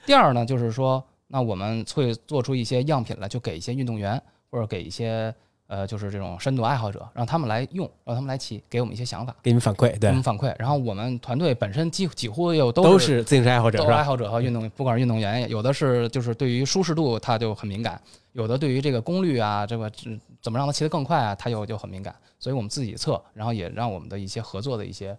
第二呢，就是说，那我们会做出一些样品来，就给一些运动员或者给一些呃，就是这种深度爱好者，让他们来用，让他们来骑，给我们一些想法，给你们反馈，对给我，们反馈。然后我们团队本身几几乎又都都是自行车爱好者？都是爱好者和运动，不管是运动员，有的是就是对于舒适度他就很敏感，有的对于这个功率啊，这个嗯怎么让他骑得更快啊，他又就很敏感。所以我们自己测，然后也让我们的一些合作的一些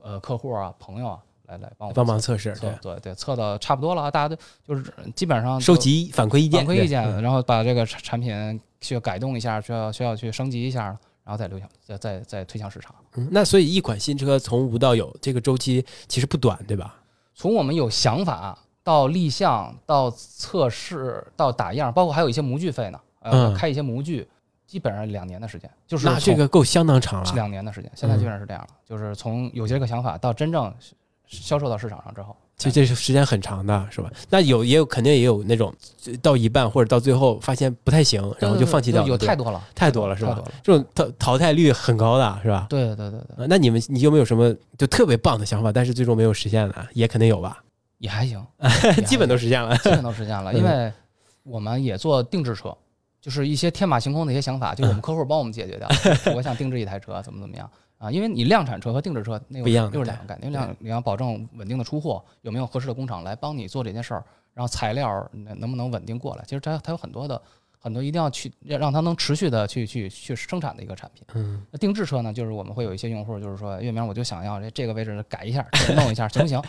呃客户啊、朋友啊来来帮我帮忙测试，测对，对对，测的差不多了，大家都就是基本上收集反馈意见，反馈意见，嗯然后把这个产产品需要改动一下，需要需要去升级一下，然后再流向再再再推向市场。嗯那所以一款新车从无到有，这个周期其实不短，对吧？从我们有想法到立项到测试到打样，包括还有一些模具费呢，呃，嗯开一些模具，基本上两年的时间，就是那这个够相当长了。两年的时间，现在基本上是这样了，就是从有些个想法到真正销售到市场上之后，其实这是时间很长的，是吧？那有也有肯定也有那种呃到一半或者到最后发现不太行，然后就放弃掉有太多了，太多了，是吧太多了？这种淘淘汰率很高的，是吧？对对对那你们你有没有什么就特别棒的想法，但是最终没有实现的？也肯定有吧？也还行，基本都实现了。基本都实现了，嗯 因为我们也做定制车，就是一些天马行空的一些想法，就是我们客户帮我们解决掉。我想定制一台车，怎么怎么样啊？因为你量产车和定制车那个不一样的又是两个概念。量你要保证稳定的出货，有没有合适的工厂来帮你做这件事儿，然后材料能能不能稳定过来？其实它它有很多的很多一定要去让让它能持续的去去去生产的一个产品。嗯，那定制车呢，就是我们会有一些用户，就是说月明，我就想要这这个位置改一下，这 个弄一下，行不行？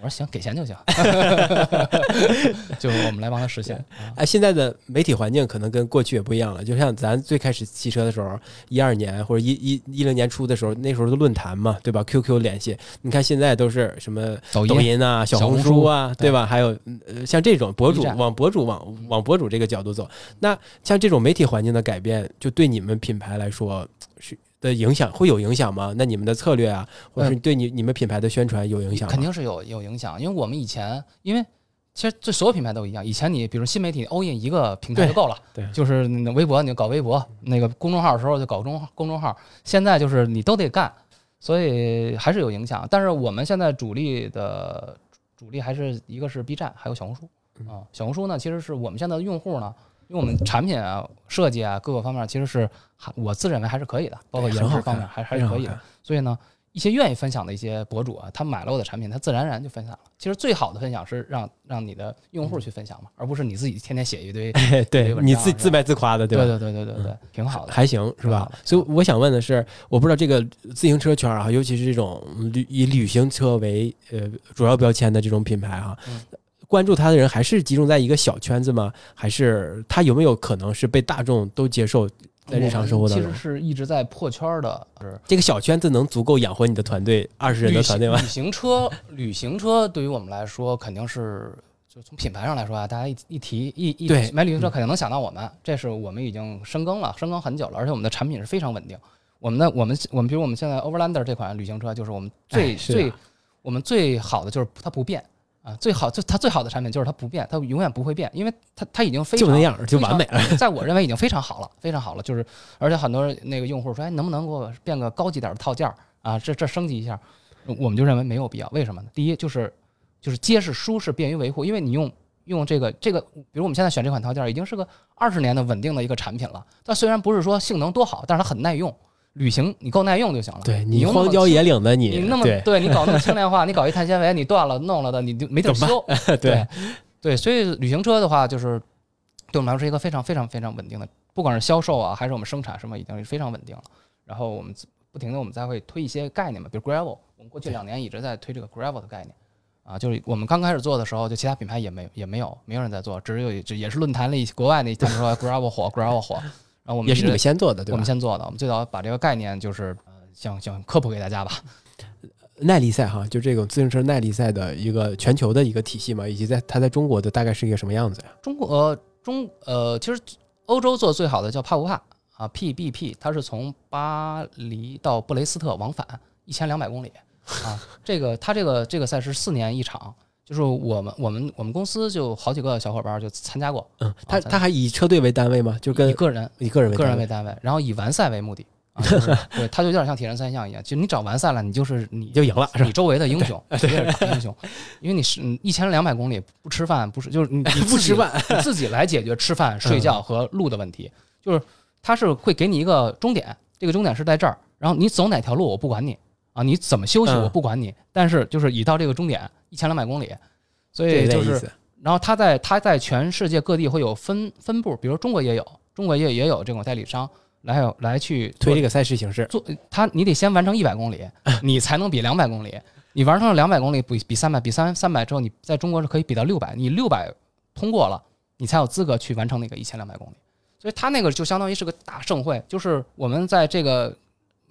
我说行，给钱就行，就是我们来帮他实现。啊哎，现在的媒体环境可能跟过去也不一样了。就像咱最开始骑车的时候，一二年或者一一一零年初的时候，那时候的论坛嘛，对吧？QQ 联系，你看现在都是什么抖抖音啊、小红书啊，对吧？还有呃，像这种博主往博主往往博主这个角度走，那像这种媒体环境的改变，就对你们品牌来说是的影响会有影响吗？那你们的策略啊，或者是对你你们品牌的宣传有影响吗？肯定是有有影响，因为我们以前因为。其实这所有品牌都一样，以前你比如新媒体 all in 一个平台就够了，对对就是你微博你就搞微博，那个公众号的时候就搞公公众号，现在就是你都得干，所以还是有影响。但是我们现在主力的主力还是一个是 B 站，还有小红书啊。小红书呢，其实是我们现在的用户呢，因为我们产品啊、设计啊各个方面其实是还我自认为还是可以的，包括颜值方面还还是可以的。所以呢，一些愿意分享的一些博主啊，他买了我的产品，他自然而然就分享了。其实最好的分享是让让你的用户去分享嘛，而不是你自己天天写一堆。哎对你自自卖自夸的，吧？对对对对对对，挺好的。还行是吧？所以我想问的是，我不知道这个自行车圈啊，尤其是这种旅以旅行车为呃主要标签的这种品牌哈、嗯关注他的人还是集中在一个小圈子吗？还是他有没有可能是被大众都接受在日常生活当中其实？是一直在破圈儿的，是这个小圈子能足够养活你的团队二十人的团队吗？行旅行车，旅行车对于我们来说肯定是，就从品牌上来说啊，大家一一提一一对买旅行车肯定能想到我们，这是我们已经深耕了，深耕很久了，而且我们的产品是非常稳定。我们的我们我们比如我们现在 Overlander 这款旅行车，就是我们最、最我们最好的就是它不变啊，最好就它最好的产品就是它不变，它永远不会变，因为它它已经非常就那样就完美了。在我认为已经非常好了，非常好了。就是而且很多人那个用户说，哎，能不能给我变个高级点的套件儿啊？这这升级一下，我们就认为没有必要。为什么呢？第一就是就是结实舒适，便于维护，因为你用。用这个这个，比如我们现在选这款套件儿，已经是个二十年的稳定的一个产品了。它虽然不是说性能多好，但是它很耐用，旅行你够耐用就行了。对你用荒郊野岭的你，你那么对你搞那么轻量化，你搞一碳纤维，你断了弄了的，你就没地儿修。对对，所以旅行车的话，就是对我们来说是一个非常非常非常稳定的，不管是销售啊，还是我们生产什么，已经是非常稳定了。然后我们不停的我们再会推一些概念嘛，比如 gravel，我们过去两年一直在推这个 gravel 的概念。啊，就是我们刚开始做的时候，就其他品牌也没也没有没有人在做，只有只也是论坛里国外那他们说 gravel 火 gravel 火，然后我们也是你们先做的，对吧我们？先做的，我们最早把这个概念就是呃想想科普给大家吧。耐力赛哈，就这种自行车耐力赛的一个全球的一个体系嘛，以及在它在中国的大概是一个什么样子呀？中国呃中呃，其实欧洲做最好的叫帕布帕啊，PBP，它是从巴黎到布雷斯特往返一千两百公里啊。这个它这个这个赛事四年一场，就是我们我们我们公司就好几个小伙伴就参加过，嗯，他他还以车队为单位吗？就跟以个人以个人为单位个人为单位，然后以完赛为目的。啊，就是 对，他就有点像铁人三项一样，就你只要完赛了，你就是你就赢了是你周围的英雄，你也是大英雄，因为你是一千两百公里不吃饭，不是就是你 你不吃饭，你自己来解决吃饭、睡觉和路的问题，就是他是会给你一个终点，这个终点是在这儿，然后你走哪条路我不管你啊，你怎么休息嗯我不管你，但是就是已到这个终点一千两百公里，所以就是。然后它在它在全世界各地会有分分布，比如中国也有，中国也也有这种代理商来有来去推这个赛事形式，做它，你得先完成一百公里，你才能比两百公里。你完成了两百公里，比比三百，比三三百之后，你在中国是可以比到六百，你六百通过了，你才有资格去完成那个一千两百公里。所以它那个就相当于是个大盛会，就是我们在这个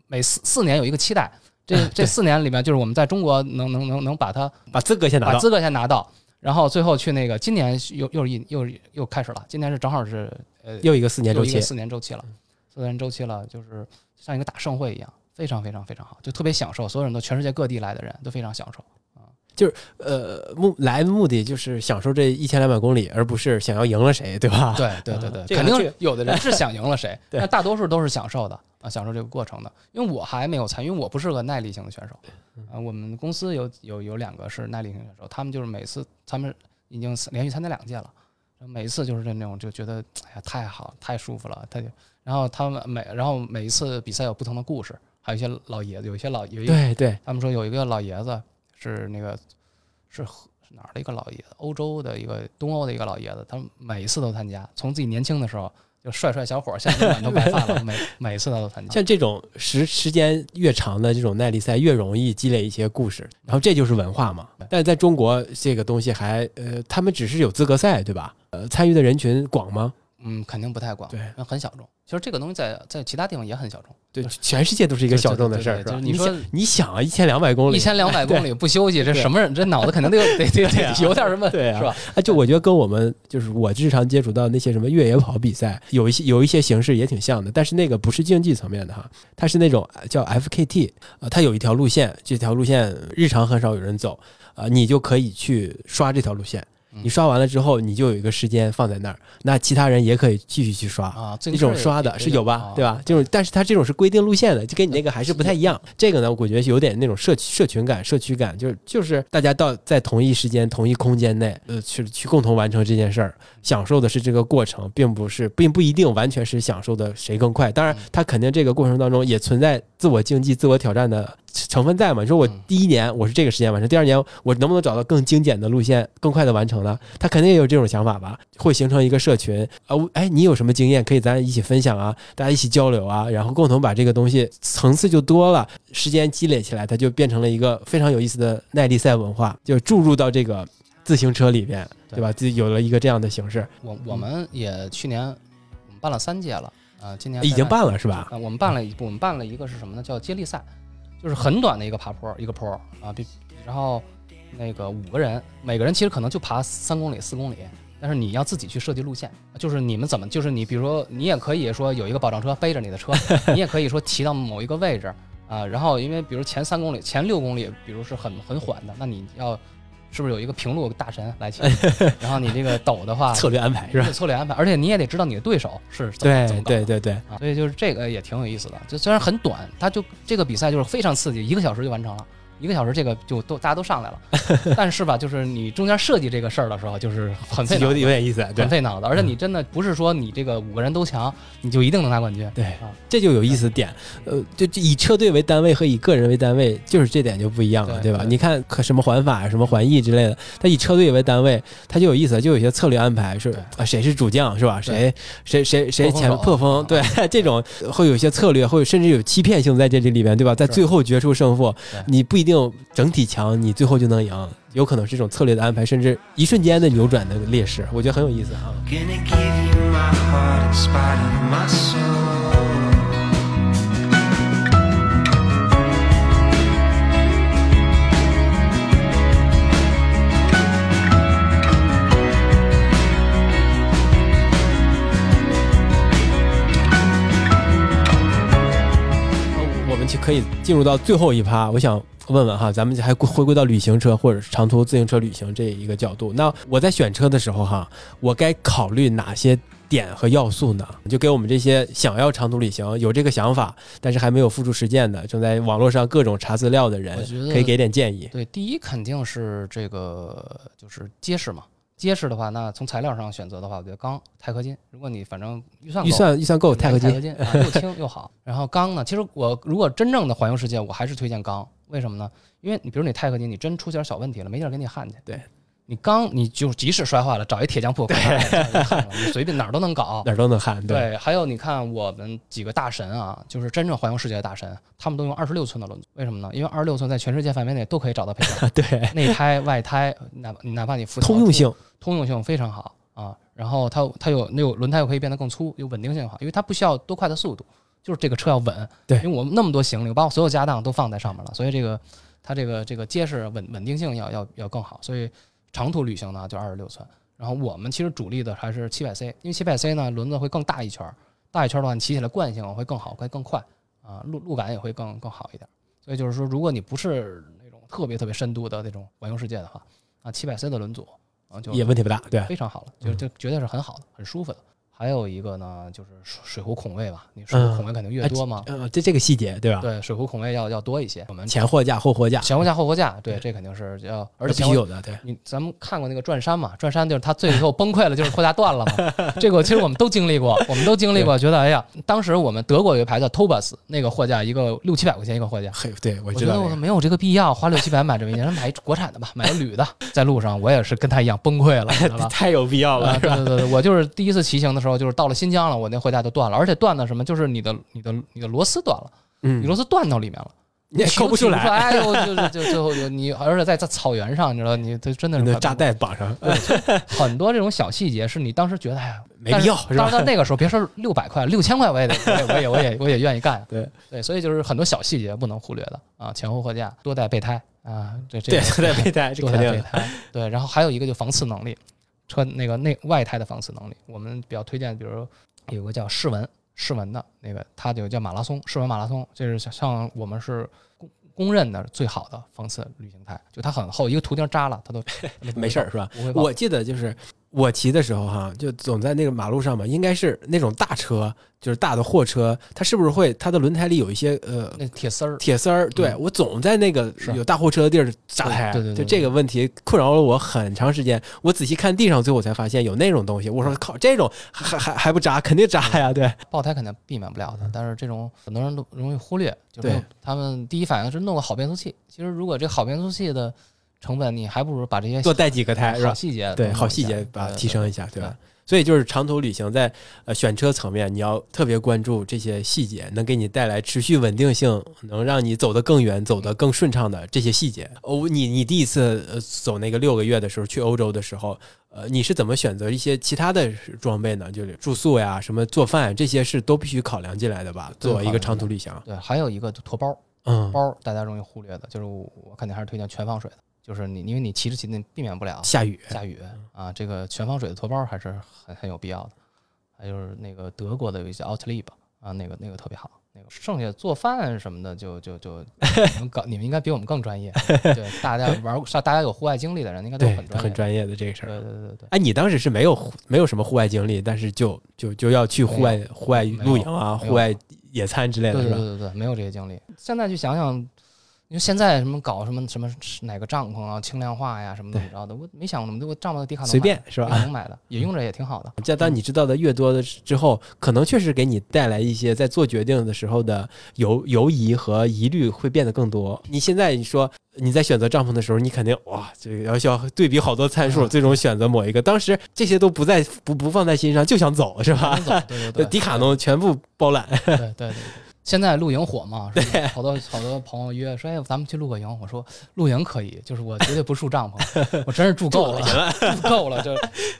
每四四年有一个期待，这这四年里面，就是我们在中国能能能能把它把资格先拿到。把资格先拿到，然后最后去那个今年又又一又又开始了，今年是正好是呃又一个四年周期四年周期了，四年周期了，就是像一个大盛会一样，非常非常非常好，就特别享受，所有人都全世界各地来的人都非常享受。呃，目来的目的就是享受这一千两百公里，而不是想要赢了谁，对吧？对对对对，肯定有的人是想赢了谁，但大多数都是享受的啊，享受这个过程的。因为我还没有参与，因为我不是个耐力型的选手啊。我们公司有有有两个是耐力型选手，他们就是每次他们已经连续参加两届了，每一次就是那种就觉得哎呀太好太舒服了，他就然后他们每然后每一次比赛有不同的故事，还有一些老爷子，有一些老有一对对，他们说有一个老爷子是那个是河是哪儿的一个老爷子，欧洲的一个东欧的一个老爷子，他每一次都参加，从自己年轻的时候就帅帅小伙儿，现在满头白发了，每 每次他都参加。像这种时时间越长的这种耐力赛，越容易积累一些故事，然后这就是文化嘛。但是在中国，这个东西还呃，他们只是有资格赛，对吧？呃，参与的人群广吗？嗯，肯定不太广，对很小众。其实这个东西在在其他地方也很小众，对，全世界都是一个小众的事儿，是吧？你说你想啊，一千两百公里，一千两百公里不休息，这什么人？这脑子肯定得有得得有点什么，对啊是吧？哎，就我觉得跟我们就是我日常接触到那些什么越野跑比赛，有一些有一些形式也挺像的，但是那个不是竞技层面的哈，它是那种叫 FKT，呃，它有一条路线，这条路线日常很少有人走，啊、你就可以去刷这条路线。你刷完了之后，你就有一个时间放在那儿，那其他人也可以继续去刷。啊，这种刷的是有吧，对吧？吧？这种，但是它这种是规定路线的，就跟你那个还是不太一样。这个呢，我觉得有点那种社社群感、社区感，就是就是大家到在同一时间、同一空间内，呃，去去共同完成这件事儿，享受的是这个过程，并不是并不一定完全是享受的谁更快。当然，它肯定这个过程当中也存在自我竞技、自我挑战的成分在嘛。你说我嗯第一年我是这个时间完成，第二年我能不能找到更精简的路线、更快的完成呢？他肯定也有这种想法吧，会形成一个社群啊。我哎，你有什么经验可以咱一起分享啊？大家一起交流啊，然后共同把这个东西层次就多了，时间积累起来，它就变成了一个非常有意思的耐力赛文化，就注入到这个自行车里边，对吧？就有了一个这样的形式，我我们也去年我们办了三届了啊，今年已经办了是吧？啊，我们办了一我们办了一个是什么呢？叫接力赛，就是很短的一个爬坡，一个坡啊，比然后那个五个人，每个人其实可能就爬三公里、四公里，但是你要自己去设计路线，就是你们怎么，就是你比如说你也可以说有一个保障车背着你的车，你也可以说骑到某一个位置啊，然后因为比如前三公里、前六公里，比如是很很缓的，那你要是不是有一个平路大神来骑？然后你这个抖的话，策略安排是吧？策略安排，而且你也得知道你的对手是怎么怎对么搞的对对对，啊，所以就是这个也挺有意思的。就虽然很短，它就这个比赛就是非常刺激，一个小时就完成了。一个小时这个就都大家都上来了，但是吧，就是你中间设计这个事儿的时候，就是很费脑子有有点意思，对很费脑子，而且你真的不是说你这个五个人都强，你就一定能拿冠军。对啊，这就有意思点，呃，就就以车队为单位和以个人为单位，就是这点就不一样了，吧？对对你看可什么环法、什么环意之类的，它以车队为单位，它就有意思，就有些策略安排，是啊，谁是主将是吧？谁谁谁谁前破风对这种会有一些策略，会甚至有欺骗性在这里里边，对吧？在最后决出胜负，你不一定有整体强你最后就能赢有可能是一种策略的安排甚至一瞬间的扭转的劣势我觉得很有意思啊。我们就可以进入到最后一趴我想问问哈，咱们还回归到旅行车或者是长途自行车旅行这一个角度。那我在选车的时候哈，我该考虑哪些点和要素呢？就给我们这些想要长途旅行、有这个想法，但是还没有付诸实践的，正在网络上各种查资料的人可以给点建议。对，第一肯定是这个就是结实嘛。结实的话，那从材料上选择的话，我觉得钢、钛合金。如果你反正预算预算预算够，钛合金。金啊，又轻又好。然后钢呢，其实我如果真正的环游世界，我还是推荐钢。为什么呢？因为你比如你钛合金，你真出点小问题了，没地儿给你焊去。对，你钢你就即使摔坏了，找一铁匠铺，焊了，你随便哪儿都能搞。哪儿都能焊，对，还有你看我们几个大神啊，就是真正环游世界的大神，他们都用二十六寸的轮子，为什么呢？因为二十六寸在全世界范围内都可以找到配件，对，内胎、外胎，哪哪怕你辐条通用性，通用性非常好啊。然后它它有那有轮胎又可以变得更粗，有稳定性好，因为它不需要多快的速度，就是这个车要稳。对因为我们那么多行李，我把我所有家当都放在上面了，所以这个它这个这个结实稳稳定性要要要更好。所以长途旅行呢就二十六寸，然后我们其实主力的还是七百 C，因为七百 C 呢轮子会更大一圈儿，大一圈儿的话你骑起来惯性会更好，会更快啊，路路感也会更更好一点。所以就是说，如果你不是那种特别特别深度的那种环游世界的话，啊，七百 C 的轮组啊就也问题不大，对，非常好了，就嗯就绝对是很好的，很舒服的。还有一个呢，就是水水壶孔位吧，你水壶孔位肯定越多嘛，呃，这这个细节对吧？对，水壶孔位要要多一些。我们前货架、后货架，前货架、后货架，对，这肯定是要，而且必须有的，对。你咱们看过那个转山嘛？转山就是他最后崩溃了，就是货架断了嘛。这个其实我们都经历过，我们都经历过，觉得哎呀，当时我们德国有一牌子 Tobas，那个货架一个六七百块钱一个货架，嘿，对我我觉得我没有这个必要花六七百买这么一件，买一国产的吧，买个铝的。在路上我也是跟他一样崩溃了？太有必要了，对对对，我就是第一次骑行的时候，就是到了新疆了，我那货架就断了，而且断的什么，就是你的你的你的螺丝断了，你嗯，螺丝断到里面了，你也骑抠不出来，哎呦，就是就最后就你，而且在在草原上，你知道，你这真的是快你的炸弹绑上，很多这种小细节是你当时觉得哎呀没必要当然到那个时候，别说六百块，六千块我也得，我也我也我也愿意干。对。对，所以就是很多小细节不能忽略的啊，前后货架，多带备胎啊，这这对，个都在备胎，多。带备胎。对，然后还有一个就防刺能力，车那个内外胎的防刺能力，我们比较推荐，比如有个叫世文世文的那个，它就叫马拉松世文马拉松，这是像像我们是公公认的最好的防刺旅行胎，就它很厚，一个图钉扎了 它都没事儿是吧？我记得就是我骑的时候哈，就总在那个马路上嘛，应该是那种大车，就是大的货车，它是不是会它的轮胎里有一些呃那铁丝儿。铁丝儿？对我总在那个有大货车的地儿扎胎，对对就这个问题困扰了我很长时间。我仔细看地上，最后才发现有那种东西。我说靠，这种还还还不扎，肯定扎呀，对。爆胎肯定避免不了的，但是这种很多人都容易忽略，就他们第一反应是弄个好变速器。其实如果这好变速器的成本，你还不如把这些多带几个胎是吧？好细节对，好细节把它提升一下，对对吧？所以就是长途旅行在呃选车层面，你要特别关注这些细节，能给你带来持续稳定性，能让你走得更远、走得更顺畅的这些细节。哦，你你第一次呃走那个六个月的时候去欧洲的时候，呃，你是怎么选择一些其他的装备呢？就是住宿呀、什么做饭这些是都必须考量进来的吧？对作为一个长途旅行，对，还有一个就驮包，嗯，包大家容易忽略的，就是我我肯定还是推荐全防水的，就是你因为你骑着骑着你避免不了下雨，下雨啊，这个全防水的驮包还是很很有必要的。还有就是那个德国的有一些 Outlib 啊，那个那个特别好。那个剩下做饭什么的就就就 你们搞你们应该比我们更专业。对，大家玩过大家有户外经历的人应该都，很专业。很专业的这个事儿。对对对对。哎，你当时是没有户没有什么户外经历，但是就就就要去户外户外露营啊，户外野餐之类的，对是吧？对对对对，没有这些经历。现在去想想，因为现在什么搞什么什么哪个帐篷啊轻量化呀什么怎么着的，我没想过那么多。我帐篷的迪卡侬随便是吧？能买的也用着也挺好的。这当你知道的越多的之后，可能确实给你带来一些在做决定的时候的犹犹疑和疑虑会变得更多。你现在你说你在选择帐篷的时候，你肯定哇，这个要需要对比好多参数，嗯最终选择某一个。当时这些都不在不不放在心上，就想走是吧？走对对对，迪卡侬全部包揽，对对对对。现在露营火嘛，是吧好多好多朋友约说，哎，咱们去露个营。我说露营可以，就是我绝对不住帐篷，我真是住够了，住够了，就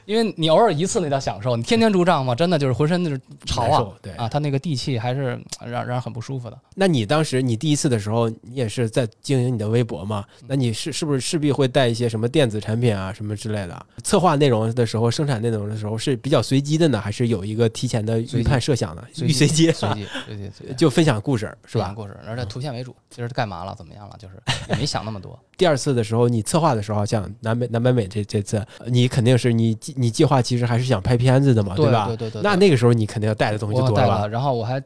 因为你偶尔一次那叫享受，你天天住帐篷，真的就是浑身就是潮啊对啊，它那个地气还是让让人很不舒服的。那你当时你第一次的时候，你也是在经营你的微博嘛？嗯那你是是不是势必会带一些什么电子产品啊什么之类的？策划内容的时候，生产内容的时候是比较随机的呢，还是有一个提前的预判设想的？随预随机，随机，随机，随机。就分享故事是吧？故事，而且图片为主，其实干嘛了，怎么样了，就是 也没想那么多。第二次的时候，你策划的时候，像南北南北美这这次，你肯定是你计你计划其实还是想拍片子的嘛，对吧？对对对。那那个时候你肯定要带的东西就多了吧？然后我还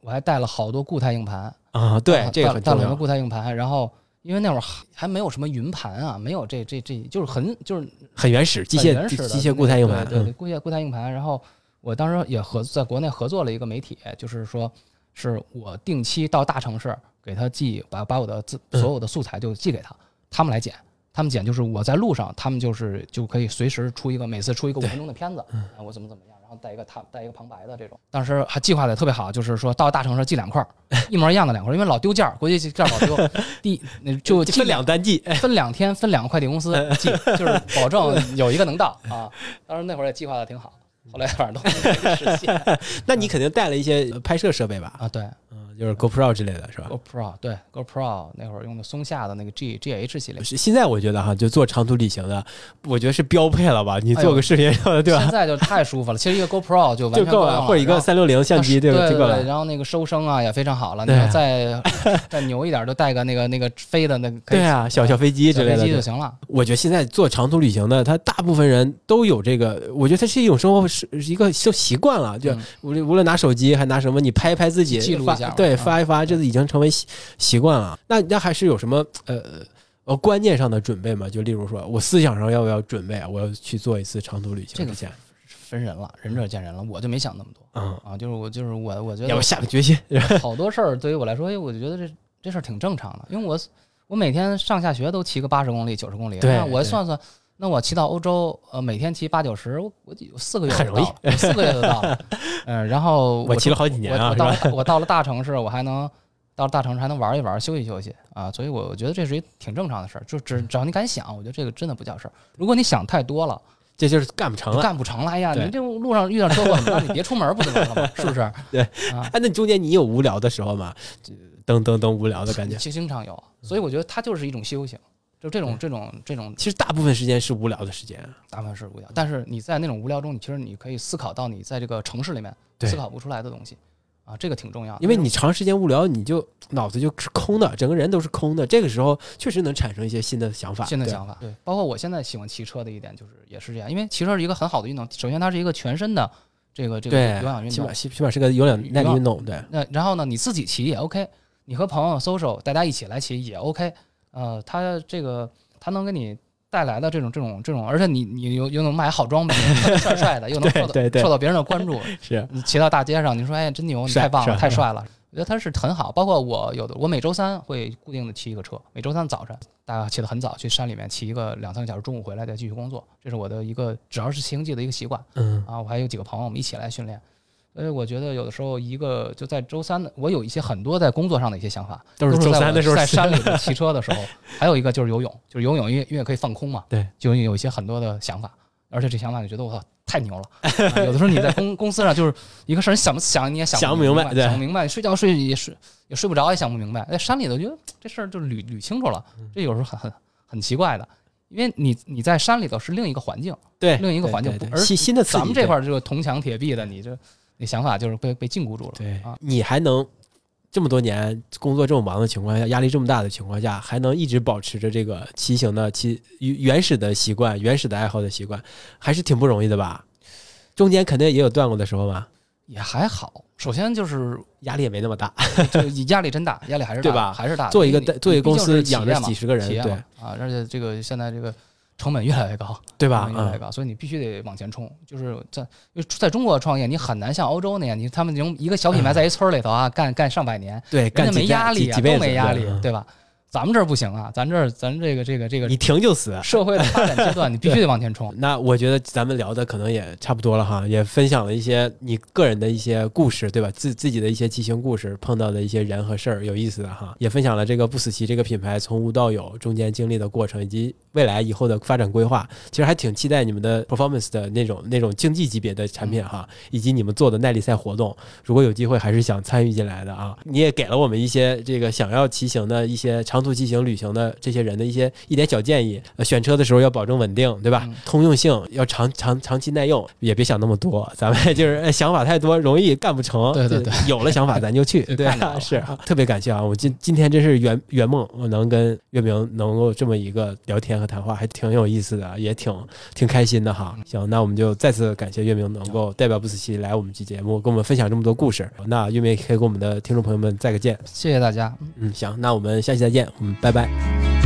我还带了好多固态硬盘啊，对，这个很重要。固态硬盘，然后。因为那会儿还还没有什么云盘啊，没有这这这就是很就是很原始机械机械固态硬盘，对固态固态硬盘。然后我当时也合在国内合作了一个媒体，就是说是我定期到大城市给他寄，把把我的自所有的素材就寄给他，他们来剪，他们剪就是我在路上，他们就是就可以随时出一个每次出一个五分钟的片子，我怎么怎么样。然后带一个他带一个旁白的这种，当时还计划的特别好，就是说到大城市寄两块儿，一模一样的两块儿，因为老丢件儿，国际件儿老丢。第就分两单寄，分两天，分两个快递公司寄，就是保证 有一个能到啊。当时那会儿也计划的挺好，后来反正都没实现。那你肯定带了一些拍摄设备吧？啊，对。就是 GoPro 之类的是吧？GoPro 对 GoPro 那会儿用的松下的那个 G G H 系列。是现在我觉得哈，就做长途旅行的，我觉得是标配了吧？你做个视频 对吧？现在就太舒服了。其实一个 GoPro 就就够了，或者一个三六零相机对吧？对对。然后那个收声啊也非常好了。你要再 再牛一点，就带个那个那个飞的那个。对啊，小小飞机之类的就行了。我觉得现在做长途旅行的，他大部分人都有这个，我觉得它是一种生活是一个就习惯了。就无论无论拿手机还拿什么，你拍一拍自己，记录一下，对，发一发这。已经成为习习惯了，那那还是有什么呃呃观念上的准备吗？就例如说，我思想上要不要准备啊？我要去做一次长途旅行，这个分人了，仁者见仁了。我就没想那么多，嗯啊，就是我就是我，我觉得要下个决心。好多事儿对于我来说，哎，我就觉得这这事儿挺正常的，因为我我每天上下学都骑个八十公里、九十公里，对，我算算，那我骑到欧洲，呃，每天骑八九十，我我四个月很容易，四个月就到了。嗯，然后我骑了好几年啊，我到了我到了大城市，我还能。到了大城市还能玩一玩、休息休息啊，所以我觉得这是一挺正常的事儿。就只只要你敢想，我觉得这个真的不叫事儿。如果你想太多了，这就是干不成了，干不成了。哎呀，你这路上遇到车祸，那你别出门不就完了吗？是不是？对啊。哎，那你中间你有无聊的时候吗？噔噔噔，无聊的感觉，经常有。所以我觉得它就是一种修行，就这种这种这种。其实大部分时间是无聊的时间，大部分是无聊。但是你在那种无聊中，你其实你可以思考到你在这个城市里面思考不出来的东西。啊，这个挺重要，因为你长时间无聊，你就脑子就是空的，整个人都是空的。这个时候确实能产生一些新的想法，新的想法。对，包括我现在喜欢骑车的一点就是也是这样，因为骑车是一个很好的运动。首先，它是一个全身的这个这个有氧运动，起码起码是个有氧耐力运动。对。那然后呢，你自己骑也 OK，你和朋友 social，大家一起来骑也 OK。呃，它这个它能给你。带来的这种这种这种，而且你你又又能买好装备，帅帅的，又能受到受到别人的关注。是你骑到大街上，你说哎真牛，你太棒了，太帅了。我觉得他是很好。包括我有的，我每周三会固定的骑一个车，每周三早晨大家起得很早，去山里面骑一个两三个小时，中午回来再继续工作。这是我的一个只要是骑行季的一个习惯。嗯啊，我还有几个朋友，我们一起来训练。所以我觉得有的时候一个就在周三的，我有一些很多在工作上的一些想法，都是周三的时候在山里 骑车的时候。还有一个就是游泳，就是游泳，因为因为可以放空嘛，对，就有一些很多的想法，而且这想法你觉得我操太牛了。有的时候你在公公司上就是一个事儿，想不想你也想不明白，想不明白，睡觉睡也睡也睡不着，也想不明白。在山里头觉得这事儿就捋捋清楚了，这有时候很很很奇怪的，因为你你在山里头是另一个环境，对，另一个环境，而新新的咱们这块儿这个铜墙铁壁的，你这。那想法就是被被禁锢住了。对啊，你还能这么多年工作这么忙的情况下，压力这么大的情况下，还能一直保持着这个骑行的骑原始的习惯、原始的爱好的习惯，还是挺不容易的吧？中间肯定也有断过的时候吧？也还好。首先就是压力也没那么大，就压力真大，压力还是对吧？还是大。做一个做一个公司养着几十个人，对啊，而且这个现在这个。成本越来越高，对吧？越来越高，所以你必须得往前冲。就是在在中国创业，你很难像欧洲那样，你他们从一个小品牌在一村里头啊，干干上百年，对，人家没压力啊，都没压力，对吧？咱们这儿不行啊，咱这儿咱这个这个这个，你停就死。社会的发展阶段，你 必须得往前冲。那我觉得咱们聊的可能也差不多了哈，也分享了一些你个人的一些故事，对吧？自自己的一些骑行故事，碰到的一些人和事儿，有意思的哈。也分享了这个不死骑这个品牌从无到有中间经历的过程，以及未来以后的发展规划。其实还挺期待你们的 performance 的那种那种竞技级别的产品哈，以及你们做的耐力赛活动。如果有机会，还是想参与进来的啊。你也给了我们一些这个想要骑行的一些长。长途骑行旅行的这些人的一些一点小建议。呃，选车的时候要保证稳定，对吧？嗯通用性要长长长期耐用，也别想那么多，咱们 就是哎想法太多，容易干不成。对对对有了想法咱就去，对是啊，特别感谢啊！我今今天真是圆圆梦，我能跟月明能够这么一个聊天和谈话，还挺有意思的，也挺挺开心的哈。行，那我们就再次感谢月明能够代表不死期来我们这节目，跟我们分享这么多故事。那月明也可以跟我们的听众朋友们再个见。谢谢大家。嗯，行，那我们下期再见，我们拜拜。